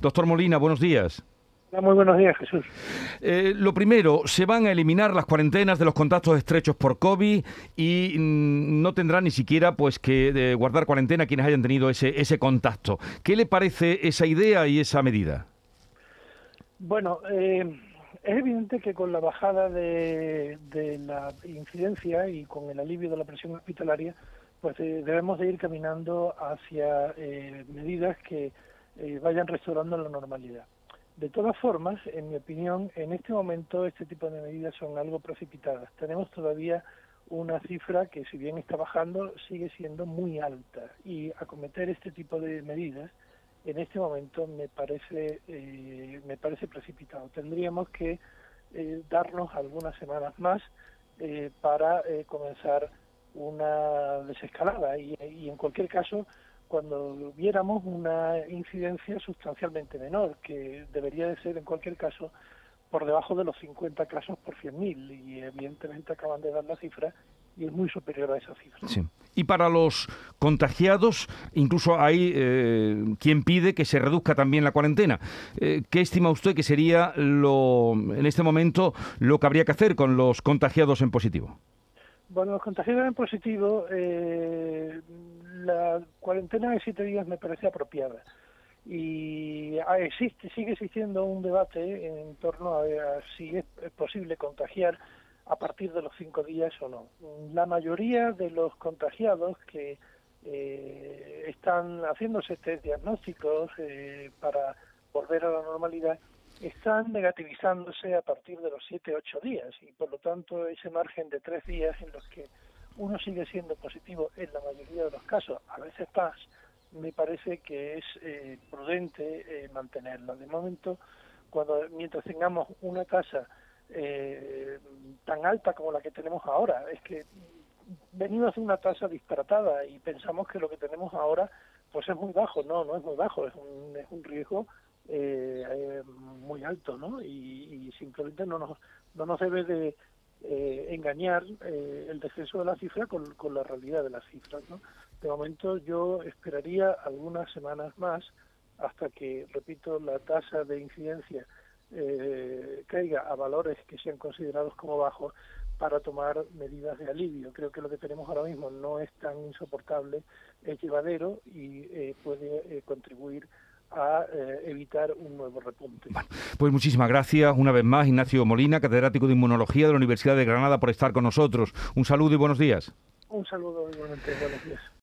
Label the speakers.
Speaker 1: Doctor Molina, buenos días.
Speaker 2: Muy buenos días, Jesús.
Speaker 1: Eh, lo primero, se van a eliminar las cuarentenas de los contactos estrechos por COVID y mm, no tendrán ni siquiera pues que eh, guardar cuarentena quienes hayan tenido ese, ese contacto. ¿Qué le parece esa idea y esa medida?
Speaker 2: Bueno, eh, es evidente que con la bajada de, la incidencia y con el alivio de la presión hospitalaria, pues debemos de ir caminando hacia medidas que vayan restaurando la normalidad. De todas formas, en mi opinión, en este momento este tipo de medidas son algo precipitadas. Tenemos todavía una cifra que, si bien está bajando, sigue siendo muy alta y acometer este tipo de medidas en este momento me parece eh, me parece precipitado. Tendríamos que eh, darnos algunas semanas más eh, para comenzar una desescalada y, y en cualquier caso cuando viéramos una incidencia sustancialmente menor, que debería de ser en cualquier caso por debajo de los 50 casos por 100.000 y evidentemente acaban de dar la cifra y es muy superior a esa cifra.
Speaker 1: Sí. Y para los contagiados, incluso hay eh, quien pide que se reduzca también la cuarentena. Eh, ¿Qué estima usted que sería lo, en este momento lo que habría que hacer con los contagiados en positivo?
Speaker 2: Bueno, los contagiados en positivo, eh, la cuarentena de siete días me parece apropiada. Y ah, existe, sigue existiendo un debate en torno a, si es posible contagiar a partir de los cinco días o no. La mayoría de los contagiados que eh, están haciéndose test diagnósticos eh, para volver a la normalidad están negativizándose a partir de los 7-8 días y por lo tanto ese margen de tres días en los que uno sigue siendo positivo en la mayoría de los casos, a veces más, me parece que es eh, prudente eh, mantenerlo. De momento, cuando mientras tengamos una tasa eh, tan alta como la que tenemos ahora, es que venimos de una tasa disparatada y pensamos que lo que tenemos ahora pues es muy bajo. No, no es muy bajo, es un, es un riesgo eh, muy alto, ¿no? Y, simplemente no nos, no nos debe de eh, engañar eh, el descenso de la cifra con, con, la realidad de las cifras, ¿no? De momento yo esperaría algunas semanas más hasta que, repito, la tasa de incidencia eh, caiga a valores que sean considerados como bajos para tomar medidas de alivio. Creo que lo que tenemos ahora mismo no es tan insoportable, es llevadero y eh, puede eh, contribuir a eh, evitar un nuevo repunte.
Speaker 1: pues muchísimas gracias una vez más, Ignacio Molina, catedrático de Inmunología de la Universidad de Granada, por estar con nosotros. Un saludo y buenos días.
Speaker 2: Un saludo igualmente, buenos días.